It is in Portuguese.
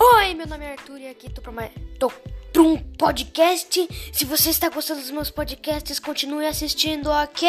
Oi, meu nome é Arthur e aqui tô pra, mais... tô pra um podcast. Se você está gostando dos meus podcasts, continue assistindo, ok?